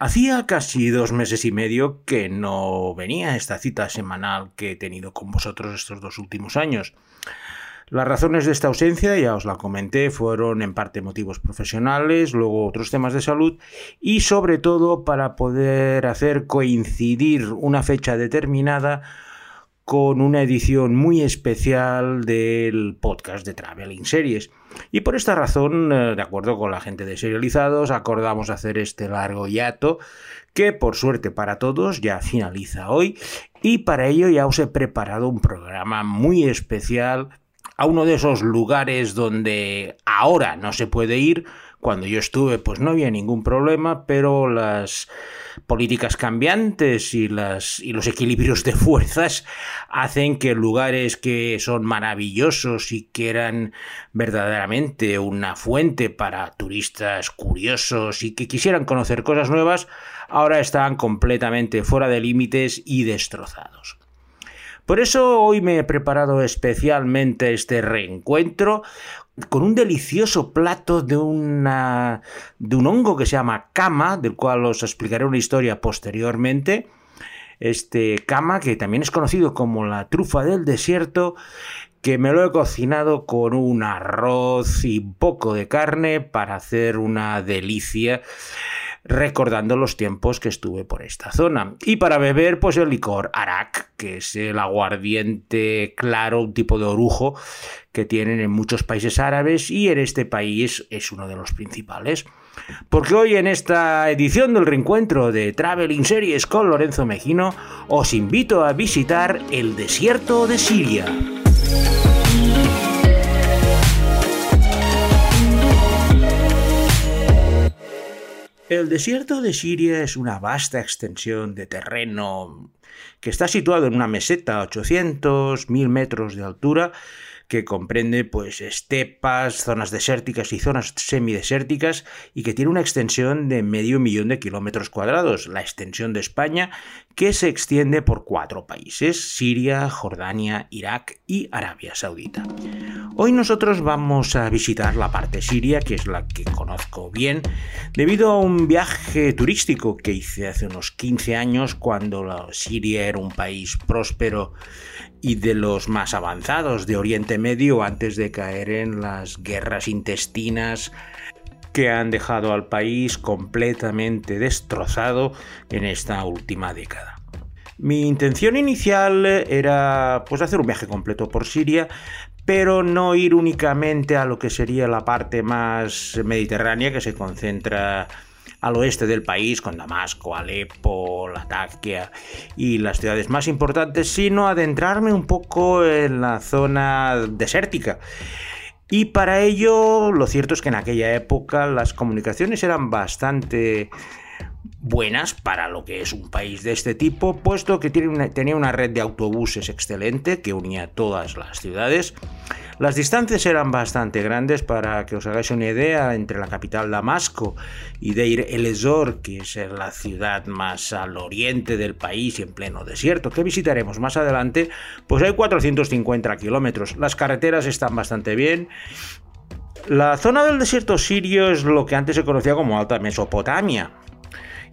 Hacía casi dos meses y medio que no venía esta cita semanal que he tenido con vosotros estos dos últimos años. Las razones de esta ausencia, ya os la comenté, fueron en parte motivos profesionales, luego otros temas de salud y sobre todo para poder hacer coincidir una fecha determinada con una edición muy especial del podcast de Traveling Series. Y por esta razón, eh, de acuerdo con la gente de Serializados, acordamos hacer este largo hiato que por suerte para todos ya finaliza hoy y para ello ya os he preparado un programa muy especial a uno de esos lugares donde ahora no se puede ir. Cuando yo estuve pues no había ningún problema, pero las políticas cambiantes y, las, y los equilibrios de fuerzas hacen que lugares que son maravillosos y que eran verdaderamente una fuente para turistas curiosos y que quisieran conocer cosas nuevas, ahora están completamente fuera de límites y destrozados. Por eso hoy me he preparado especialmente este reencuentro con un delicioso plato de, una, de un hongo que se llama cama, del cual os explicaré una historia posteriormente. Este cama, que también es conocido como la trufa del desierto, que me lo he cocinado con un arroz y un poco de carne para hacer una delicia recordando los tiempos que estuve por esta zona. Y para beber, pues el licor Arak, que es el aguardiente claro, un tipo de orujo que tienen en muchos países árabes y en este país es uno de los principales. Porque hoy en esta edición del reencuentro de Traveling Series con Lorenzo Mejino os invito a visitar el desierto de Siria. El desierto de Siria es una vasta extensión de terreno que está situado en una meseta a 800, 1000 metros de altura que comprende pues estepas, zonas desérticas y zonas semidesérticas y que tiene una extensión de medio millón de kilómetros cuadrados, la extensión de España que se extiende por cuatro países, Siria, Jordania, Irak y Arabia Saudita. Hoy nosotros vamos a visitar la parte siria, que es la que conozco bien, debido a un viaje turístico que hice hace unos 15 años cuando Siria era un país próspero y de los más avanzados de Oriente Medio antes de caer en las guerras intestinas que han dejado al país completamente destrozado en esta última década. Mi intención inicial era pues hacer un viaje completo por Siria, pero no ir únicamente a lo que sería la parte más mediterránea que se concentra al oeste del país, con Damasco, Alepo, Latakia y las ciudades más importantes, sino adentrarme un poco en la zona desértica. Y para ello, lo cierto es que en aquella época las comunicaciones eran bastante buenas para lo que es un país de este tipo, puesto que tenía una red de autobuses excelente que unía todas las ciudades. Las distancias eran bastante grandes para que os hagáis una idea entre la capital Damasco y Deir el Ezor, que es la ciudad más al oriente del país y en pleno desierto, que visitaremos más adelante, pues hay 450 kilómetros. Las carreteras están bastante bien la zona del desierto sirio es lo que antes se conocía como Alta Mesopotamia,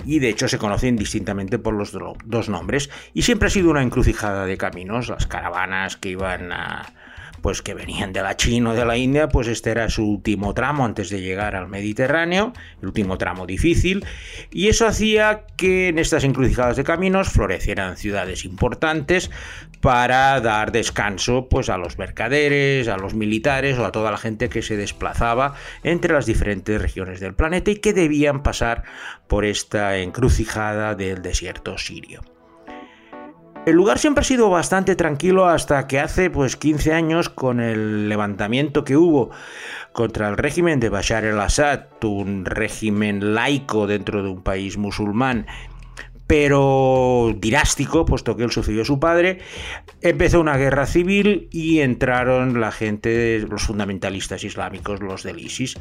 y de hecho se conocen distintamente por los dos nombres. Y siempre ha sido una encrucijada de caminos, las caravanas que iban a pues que venían de la China o de la India, pues este era su último tramo antes de llegar al Mediterráneo, el último tramo difícil, y eso hacía que en estas encrucijadas de caminos florecieran ciudades importantes para dar descanso pues a los mercaderes, a los militares o a toda la gente que se desplazaba entre las diferentes regiones del planeta y que debían pasar por esta encrucijada del desierto sirio. El lugar siempre ha sido bastante tranquilo hasta que hace pues 15 años con el levantamiento que hubo contra el régimen de Bashar el-Assad, un régimen laico dentro de un país musulmán pero dinástico, puesto que él sucedió a su padre, empezó una guerra civil y entraron la gente, los fundamentalistas islámicos, los del ISIS,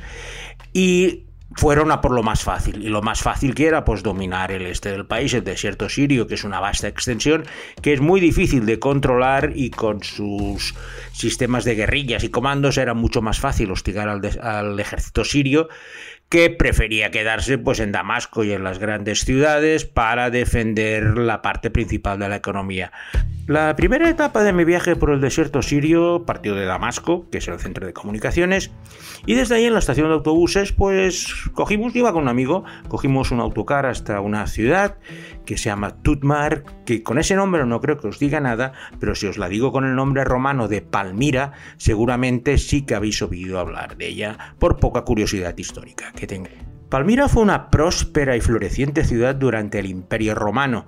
y fueron a por lo más fácil. Y lo más fácil que era, pues dominar el este del país, el desierto sirio, que es una vasta extensión, que es muy difícil de controlar y con sus sistemas de guerrillas y comandos era mucho más fácil hostigar al, al ejército sirio que prefería quedarse pues en Damasco y en las grandes ciudades para defender la parte principal de la economía. La primera etapa de mi viaje por el desierto sirio partió de Damasco, que es el centro de comunicaciones, y desde ahí en la estación de autobuses, pues cogimos, iba con un amigo, cogimos un autocar hasta una ciudad que se llama Tutmar, que con ese nombre no creo que os diga nada, pero si os la digo con el nombre romano de Palmira, seguramente sí que habéis oído hablar de ella por poca curiosidad histórica que tenga. Palmira fue una próspera y floreciente ciudad durante el Imperio Romano,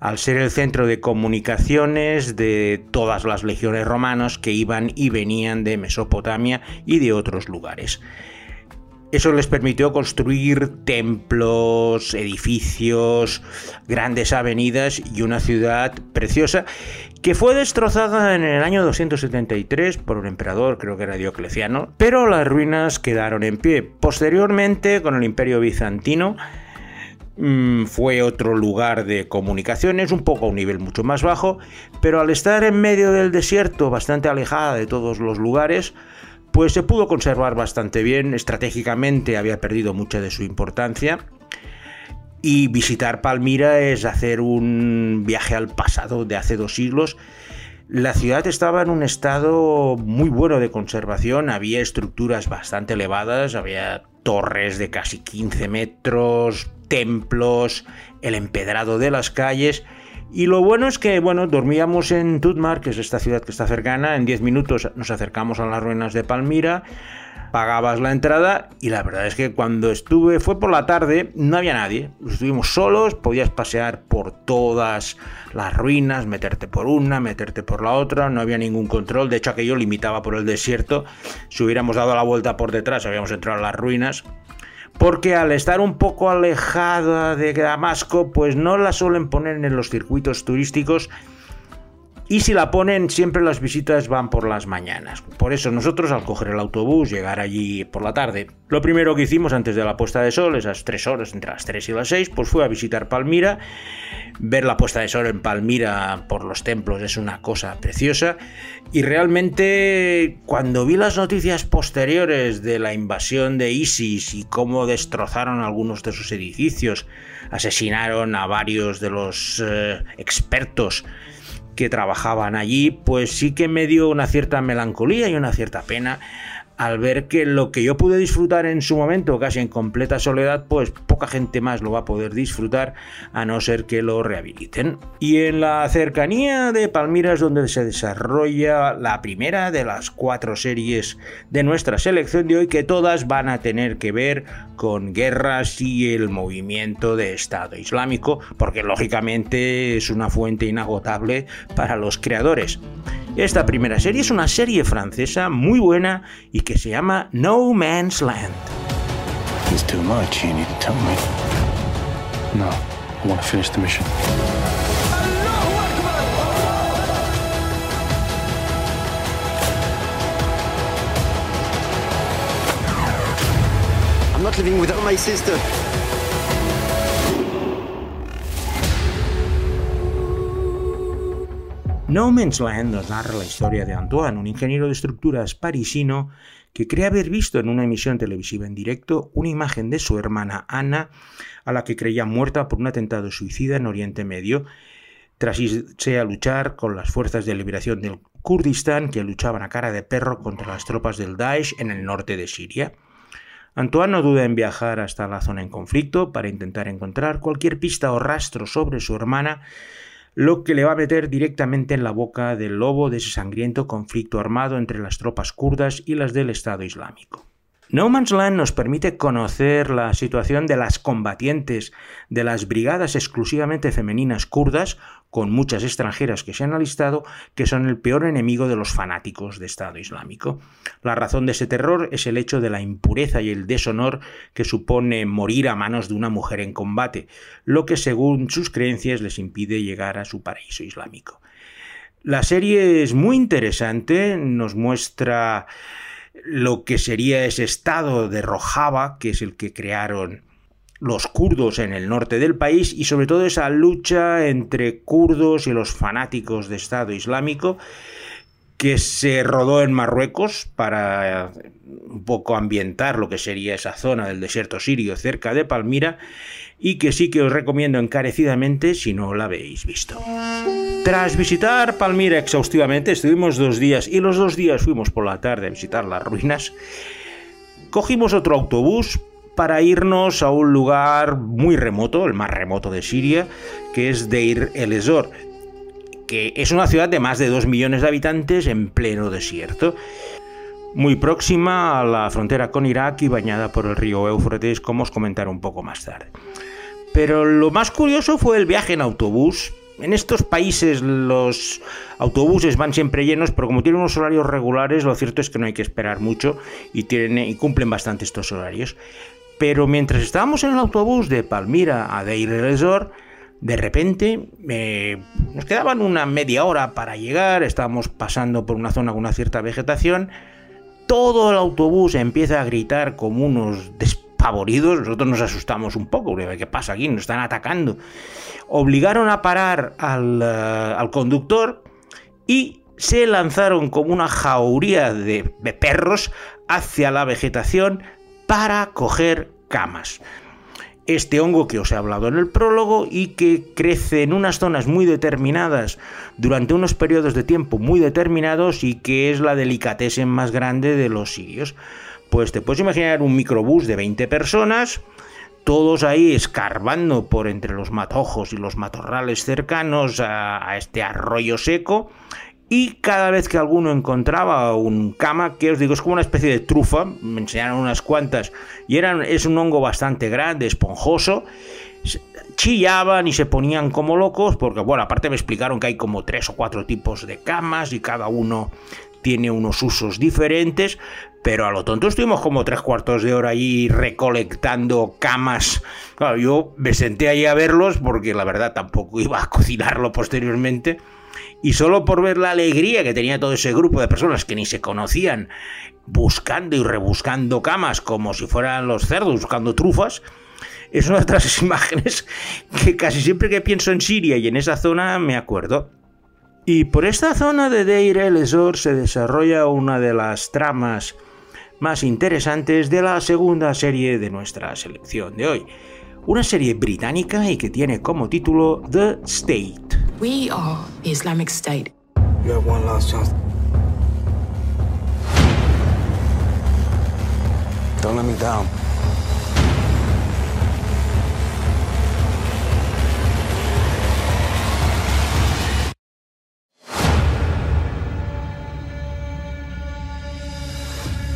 al ser el centro de comunicaciones de todas las legiones romanas que iban y venían de Mesopotamia y de otros lugares. Eso les permitió construir templos, edificios, grandes avenidas y una ciudad preciosa que fue destrozada en el año 273 por un emperador, creo que era Diocleciano, pero las ruinas quedaron en pie. Posteriormente, con el imperio bizantino, mm, fue otro lugar de comunicaciones, un poco a un nivel mucho más bajo, pero al estar en medio del desierto, bastante alejada de todos los lugares, pues se pudo conservar bastante bien, estratégicamente había perdido mucha de su importancia. Y visitar Palmira es hacer un viaje al pasado de hace dos siglos. La ciudad estaba en un estado muy bueno de conservación, había estructuras bastante elevadas, había torres de casi 15 metros, templos, el empedrado de las calles y lo bueno es que, bueno, dormíamos en Tutmar, que es esta ciudad que está cercana, en 10 minutos nos acercamos a las ruinas de Palmira, pagabas la entrada y la verdad es que cuando estuve, fue por la tarde, no había nadie, estuvimos solos, podías pasear por todas las ruinas, meterte por una, meterte por la otra, no había ningún control, de hecho aquello limitaba por el desierto, si hubiéramos dado la vuelta por detrás habíamos entrado a las ruinas porque al estar un poco alejada de Damasco, pues no la suelen poner en los circuitos turísticos y si la ponen, siempre las visitas van por las mañanas. Por eso nosotros al coger el autobús, llegar allí por la tarde, lo primero que hicimos antes de la puesta de sol, esas tres horas, entre las 3 y las 6, pues fue a visitar Palmira. Ver la puesta de sol en Palmira por los templos es una cosa preciosa. Y realmente cuando vi las noticias posteriores de la invasión de ISIS y cómo destrozaron algunos de sus edificios, asesinaron a varios de los eh, expertos, que trabajaban allí, pues sí que me dio una cierta melancolía y una cierta pena al ver que lo que yo pude disfrutar en su momento, casi en completa soledad, pues poca gente más lo va a poder disfrutar a no ser que lo rehabiliten. Y en la cercanía de Palmira es donde se desarrolla la primera de las cuatro series de nuestra selección de hoy, que todas van a tener que ver con guerras y el movimiento de Estado Islámico, porque lógicamente es una fuente inagotable para los creadores. Esta primera serie es una serie francesa muy buena y que se llama No Man's Land. It's too much, you need to tell me. No, I want to finish the mission. I'm not living without my sister. No Man's Land nos narra la historia de Antoine, un ingeniero de estructuras parisino que cree haber visto en una emisión televisiva en directo una imagen de su hermana Ana, a la que creía muerta por un atentado suicida en Oriente Medio, tras irse a luchar con las fuerzas de liberación del Kurdistán que luchaban a cara de perro contra las tropas del Daesh en el norte de Siria. Antoine no duda en viajar hasta la zona en conflicto para intentar encontrar cualquier pista o rastro sobre su hermana lo que le va a meter directamente en la boca del lobo de ese sangriento conflicto armado entre las tropas kurdas y las del Estado Islámico. No Man's Land nos permite conocer la situación de las combatientes de las brigadas exclusivamente femeninas kurdas, con muchas extranjeras que se han alistado, que son el peor enemigo de los fanáticos de Estado Islámico. La razón de ese terror es el hecho de la impureza y el deshonor que supone morir a manos de una mujer en combate, lo que según sus creencias les impide llegar a su paraíso islámico. La serie es muy interesante, nos muestra lo que sería ese estado de Rojava, que es el que crearon los kurdos en el norte del país y sobre todo esa lucha entre kurdos y los fanáticos de Estado Islámico que se rodó en Marruecos para un poco ambientar lo que sería esa zona del desierto sirio cerca de Palmira y que sí que os recomiendo encarecidamente si no la habéis visto. Tras visitar Palmira exhaustivamente, estuvimos dos días y los dos días fuimos por la tarde a visitar las ruinas, cogimos otro autobús para irnos a un lugar muy remoto, el más remoto de Siria, que es Deir el Ezor, que es una ciudad de más de 2 millones de habitantes en pleno desierto, muy próxima a la frontera con Irak y bañada por el río Éufrates, como os comentaré un poco más tarde. Pero lo más curioso fue el viaje en autobús. En estos países los autobuses van siempre llenos, pero como tienen unos horarios regulares, lo cierto es que no hay que esperar mucho y, tienen, y cumplen bastante estos horarios. Pero mientras estábamos en el autobús de Palmira a Deir el de repente nos quedaban una media hora para llegar, estábamos pasando por una zona con una cierta vegetación, todo el autobús empieza a gritar como unos despavoridos, nosotros nos asustamos un poco, ¿qué pasa aquí? Nos están atacando. Obligaron a parar al, eh, al conductor y se lanzaron como una jauría de perros hacia la vegetación para coger camas. Este hongo que os he hablado en el prólogo y que crece en unas zonas muy determinadas durante unos periodos de tiempo muy determinados y que es la delicatessen más grande de los sirios. Pues te puedes imaginar un microbús de 20 personas, todos ahí escarbando por entre los matojos y los matorrales cercanos a, este arroyo seco y cada vez que alguno encontraba un cama, que os digo, es como una especie de trufa, me enseñaron unas cuantas, y eran, es un hongo bastante grande, esponjoso, chillaban y se ponían como locos, porque bueno, aparte me explicaron que hay como tres o cuatro tipos de camas y cada uno tiene unos usos diferentes, pero a lo tonto estuvimos como tres cuartos de hora ahí recolectando camas. Claro, yo me senté ahí a verlos porque la verdad tampoco iba a cocinarlo posteriormente y solo por ver la alegría que tenía todo ese grupo de personas que ni se conocían, buscando y rebuscando camas como si fueran los cerdos buscando trufas, es una de las imágenes que casi siempre que pienso en Siria y en esa zona me acuerdo. Y por esta zona de Deir el Ezor se desarrolla una de las tramas más interesantes de la segunda serie de nuestra selección de hoy. Una serie británica y que tiene como título The State. We are the Islamic State. You have one last chance. Don't let me down.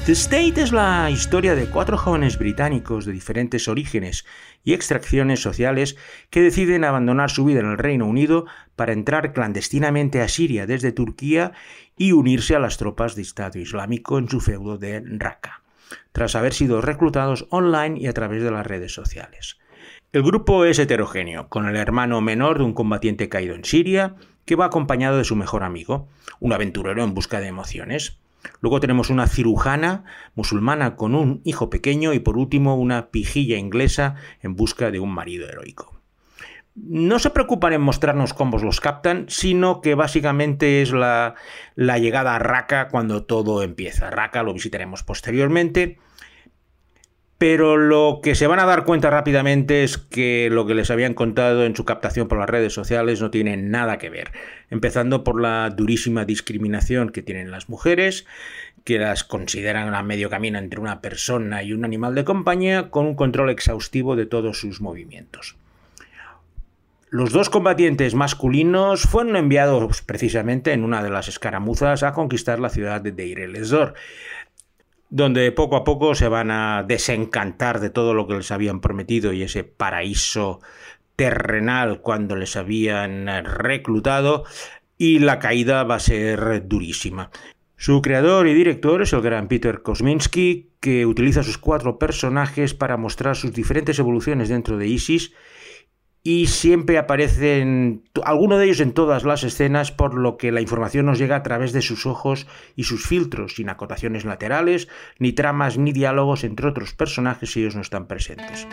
The State es la historia de cuatro jóvenes británicos de diferentes orígenes y extracciones sociales que deciden abandonar su vida en el Reino Unido para entrar clandestinamente a Siria desde Turquía y unirse a las tropas de Estado Islámico en su feudo de Raqqa, tras haber sido reclutados online y a través de las redes sociales. El grupo es heterogéneo, con el hermano menor de un combatiente caído en Siria, que va acompañado de su mejor amigo, un aventurero en busca de emociones. Luego tenemos una cirujana musulmana con un hijo pequeño y por último una pijilla inglesa en busca de un marido heroico. No se preocupan en mostrarnos cómo los captan, sino que básicamente es la, la llegada a Raqqa cuando todo empieza. Raqqa lo visitaremos posteriormente pero lo que se van a dar cuenta rápidamente es que lo que les habían contado en su captación por las redes sociales no tiene nada que ver. Empezando por la durísima discriminación que tienen las mujeres, que las consideran a medio camino entre una persona y un animal de compañía, con un control exhaustivo de todos sus movimientos. Los dos combatientes masculinos fueron enviados precisamente en una de las escaramuzas a conquistar la ciudad de Deir el-Ezzor, donde poco a poco se van a desencantar de todo lo que les habían prometido y ese paraíso terrenal cuando les habían reclutado y la caída va a ser durísima. Su creador y director es el gran Peter Kosminski, que utiliza sus cuatro personajes para mostrar sus diferentes evoluciones dentro de ISIS y siempre aparecen alguno de ellos en todas las escenas, por lo que la información nos llega a través de sus ojos y sus filtros, sin acotaciones laterales, ni tramas ni diálogos entre otros personajes si ellos no están presentes.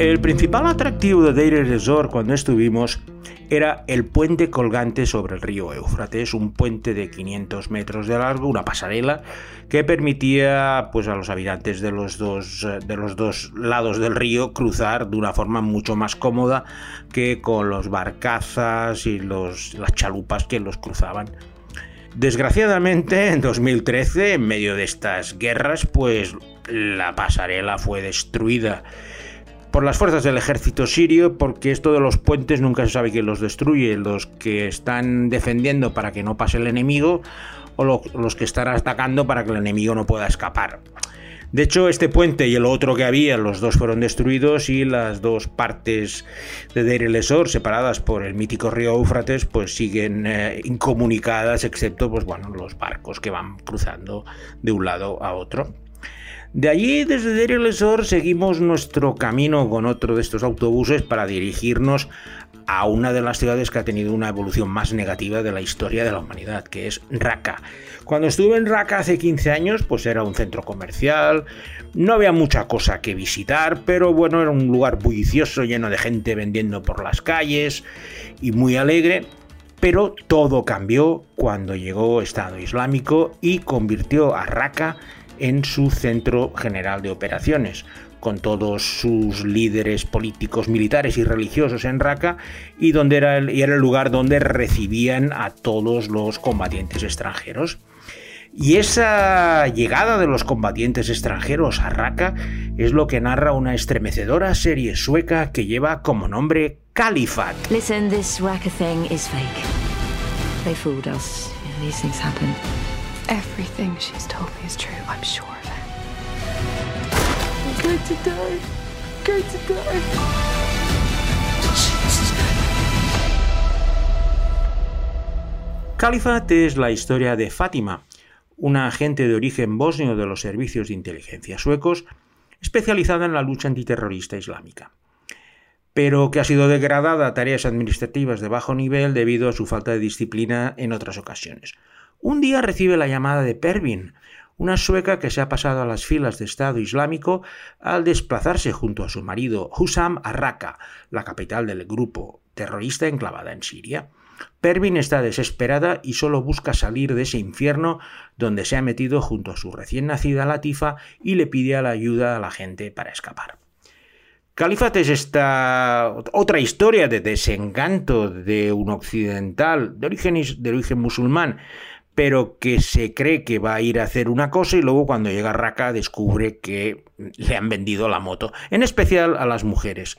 El principal atractivo de Deir Resort cuando estuvimos era el puente colgante sobre el río Éufrates, un puente de 500 metros de largo, una pasarela que permitía pues, a los habitantes de los, dos, de los dos lados del río cruzar de una forma mucho más cómoda que con los barcazas y los, las chalupas que los cruzaban. Desgraciadamente, en 2013, en medio de estas guerras, pues la pasarela fue destruida por las fuerzas del ejército sirio, porque esto de los puentes nunca se sabe quién los destruye, los que están defendiendo para que no pase el enemigo o los que están atacando para que el enemigo no pueda escapar. De hecho, este puente y el otro que había, los dos fueron destruidos y las dos partes de Deir el Esor, separadas por el mítico río Éufrates, pues siguen eh, incomunicadas, excepto pues, bueno, los barcos que van cruzando de un lado a otro. De allí, desde Deir el Esor, seguimos nuestro camino con otro de estos autobuses para dirigirnos a una de las ciudades que ha tenido una evolución más negativa de la historia de la humanidad, que es Raqqa. Cuando estuve en Raqqa hace 15 años, pues era un centro comercial, no había mucha cosa que visitar, pero bueno, era un lugar bullicioso, lleno de gente vendiendo por las calles y muy alegre. Pero todo cambió cuando llegó Estado Islámico y convirtió a Raqqa en su centro general de operaciones, con todos sus líderes políticos, militares y religiosos en Raqqa, y, donde era el, lugar donde recibían a todos los combatientes extranjeros. Y esa llegada de los combatientes extranjeros a Raqqa es lo que narra una estremecedora serie sueca que lleva como nombre Califat. Listen, this Raqqa thing is fake. They fooled us. These things happen. Everything she's told me is true, I'm sure of it. I'm going to die. I'm going to die. Califat es la historia de Fátima, una agente de origen bosnio de los servicios de inteligencia suecos, especializada en la lucha antiterrorista islámica, pero que ha sido degradada a tareas administrativas de bajo nivel debido a su falta de disciplina en otras ocasiones. Un día recibe la llamada de Pervin, una sueca que se ha pasado a las filas de Estado Islámico al desplazarse junto a su marido Hussam a Raqqa, la capital del grupo terrorista enclavada en Siria. Pervin está desesperada y solo busca salir de ese infierno donde se ha metido junto a su recién nacida Latifa y le pide la ayuda a la gente para escapar. Califat es esta otra historia de desencanto de un occidental de origen, de origen musulmán pero que se cree que va a ir a hacer una cosa y luego cuando llega a Raqqa descubre que le han vendido la moto, en especial a las mujeres.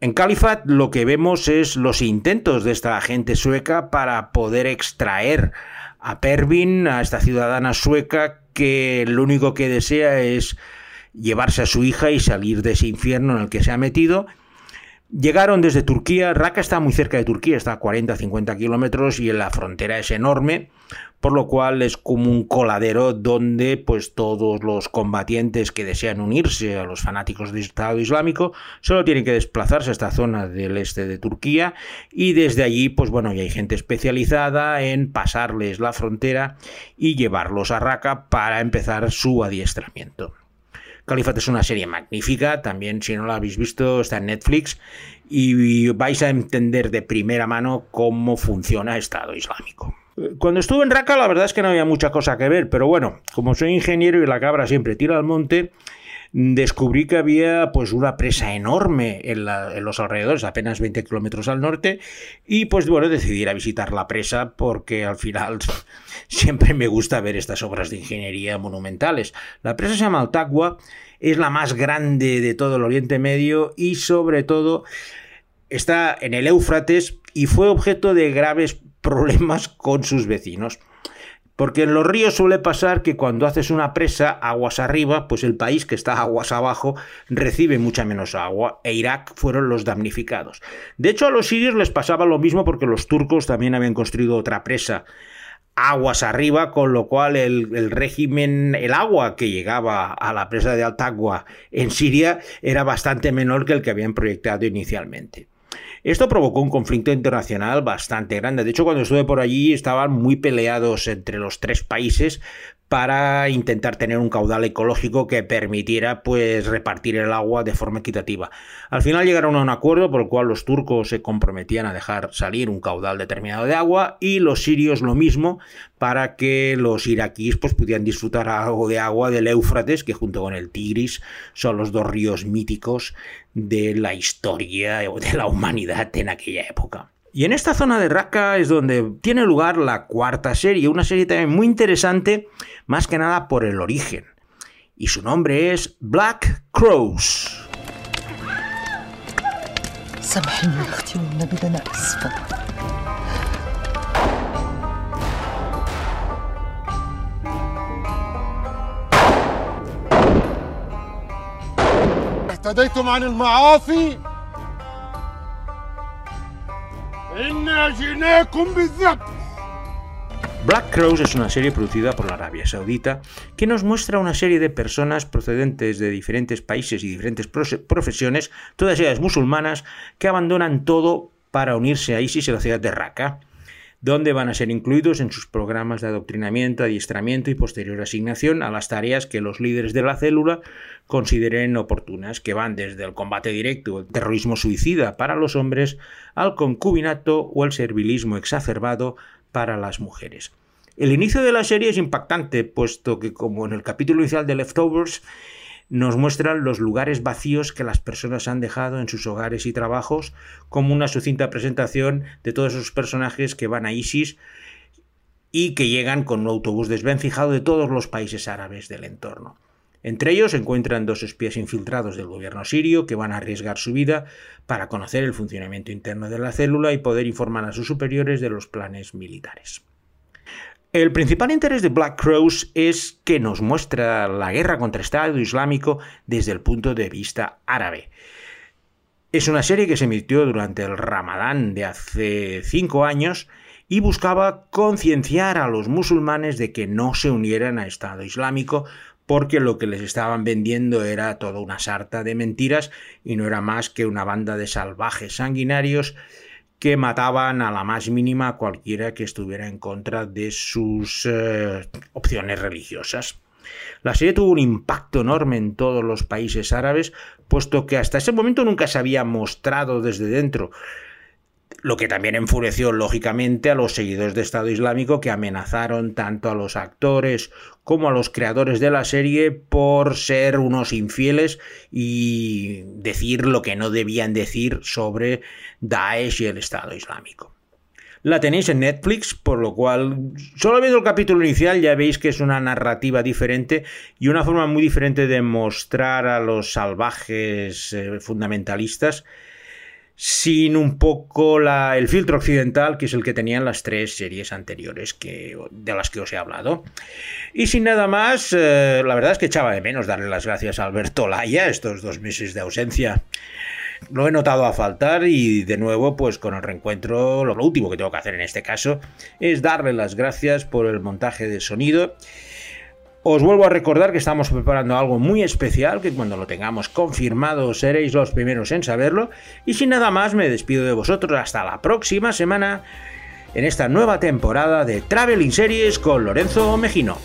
En Califat lo que vemos es los intentos de esta agente sueca para poder extraer a Pervin, a esta ciudadana sueca que lo único que desea es llevarse a su hija y salir de ese infierno en el que se ha metido Llegaron desde Turquía, Raqqa está muy cerca de Turquía, está a 40-50 kilómetros y la frontera es enorme, por lo cual es como un coladero donde pues todos los combatientes que desean unirse a los fanáticos del Estado Islámico solo tienen que desplazarse a esta zona del este de Turquía y desde allí pues bueno ya hay gente especializada en pasarles la frontera y llevarlos a Raqqa para empezar su adiestramiento. Califat es una serie magnífica, también si no la habéis visto está en Netflix y vais a entender de primera mano cómo funciona Estado Islámico. Cuando estuve en Raqqa la verdad es que no había mucha cosa que ver, pero bueno, como soy ingeniero y la cabra siempre tira al monte, descubrí que había pues una presa enorme en, los alrededores, apenas 20 kilómetros al norte, y pues bueno, decidí ir a visitar la presa porque al final siempre me gusta ver estas obras de ingeniería monumentales. La presa se llama Altagua, es la más grande de todo el Oriente Medio y sobre todo está en el Éufrates y fue objeto de graves problemas con sus vecinos. Porque en los ríos suele pasar que cuando haces una presa aguas arriba, pues el país que está aguas abajo recibe mucha menos agua e Irak fueron los damnificados. De hecho a los sirios les pasaba lo mismo porque los turcos también habían construido otra presa aguas arriba, con lo cual el, régimen, el agua que llegaba a la presa de Altagua en Siria era bastante menor que el que habían proyectado inicialmente. Esto provocó un conflicto internacional bastante grande. De hecho, cuando estuve por allí estaban muy peleados entre los tres países para intentar tener un caudal ecológico que permitiera pues repartir el agua de forma equitativa. Al final llegaron a un acuerdo por el cual los turcos se comprometían a dejar salir un caudal determinado de agua y los sirios lo mismo para que los iraquíes pues pudieran disfrutar algo de agua del Éufrates que junto con el Tigris son los dos ríos míticos de la historia o de la humanidad en aquella época. Y en esta zona de Raqqa es donde tiene lugar la cuarta serie, una serie también muy interesante, más que nada por el origen. Y su nombre es Black Crows. Black Crows es una serie producida por la Arabia Saudita que nos muestra una serie de personas procedentes de diferentes países y diferentes profesiones, todas ellas musulmanas, que abandonan todo para unirse a ISIS en la ciudad de Raqqa donde van a ser incluidos en sus programas de adoctrinamiento, adiestramiento y posterior asignación a las tareas que los líderes de la célula consideren oportunas, que van desde el combate directo, el terrorismo suicida para los hombres, al concubinato o el servilismo exacerbado para las mujeres. El inicio de la serie es impactante, puesto que, como en el capítulo inicial de Leftovers, nos muestran los lugares vacíos que las personas han dejado en sus hogares y trabajos, como una sucinta presentación de todos esos personajes que van a ISIS y que llegan con un autobús desvencijado de todos los países árabes del entorno. Entre ellos se encuentran dos espías infiltrados del gobierno sirio que van a arriesgar su vida para conocer el funcionamiento interno de la célula y poder informar a sus superiores de los planes militares. El principal interés de Black Crows es que nos muestra la guerra contra el Estado Islámico desde el punto de vista árabe. Es una serie que se emitió durante el Ramadán de hace cinco años y buscaba concienciar a los musulmanes de que no se unieran a Estado Islámico porque lo que les estaban vendiendo era toda una sarta de mentiras y no era más que una banda de salvajes sanguinarios que mataban a la más mínima cualquiera que estuviera en contra de sus eh, opciones religiosas. La serie tuvo un impacto enorme en todos los países árabes, puesto que hasta ese momento nunca se había mostrado desde dentro lo que también enfureció lógicamente a los seguidores de Estado Islámico que amenazaron tanto a los actores como a los creadores de la serie por ser unos infieles y decir lo que no debían decir sobre Daesh y el Estado Islámico. La tenéis en Netflix, por lo cual, solo viendo el capítulo inicial ya veis que es una narrativa diferente y una forma muy diferente de mostrar a los salvajes eh, fundamentalistas sin un poco la, el filtro occidental, que es el que tenían las tres series anteriores que, de las que os he hablado. Y sin nada más, eh, la verdad es que echaba de menos darle las gracias a Alberto Laya estos dos meses de ausencia. Lo he notado a faltar y de nuevo, pues con el reencuentro, lo último que tengo que hacer en este caso es darle las gracias por el montaje de sonido os vuelvo a recordar que estamos preparando algo muy especial, que cuando lo tengamos confirmado seréis los primeros en saberlo. Y sin nada más, me despido de vosotros hasta la próxima semana en esta nueva temporada de Traveling Series con Lorenzo Mejino.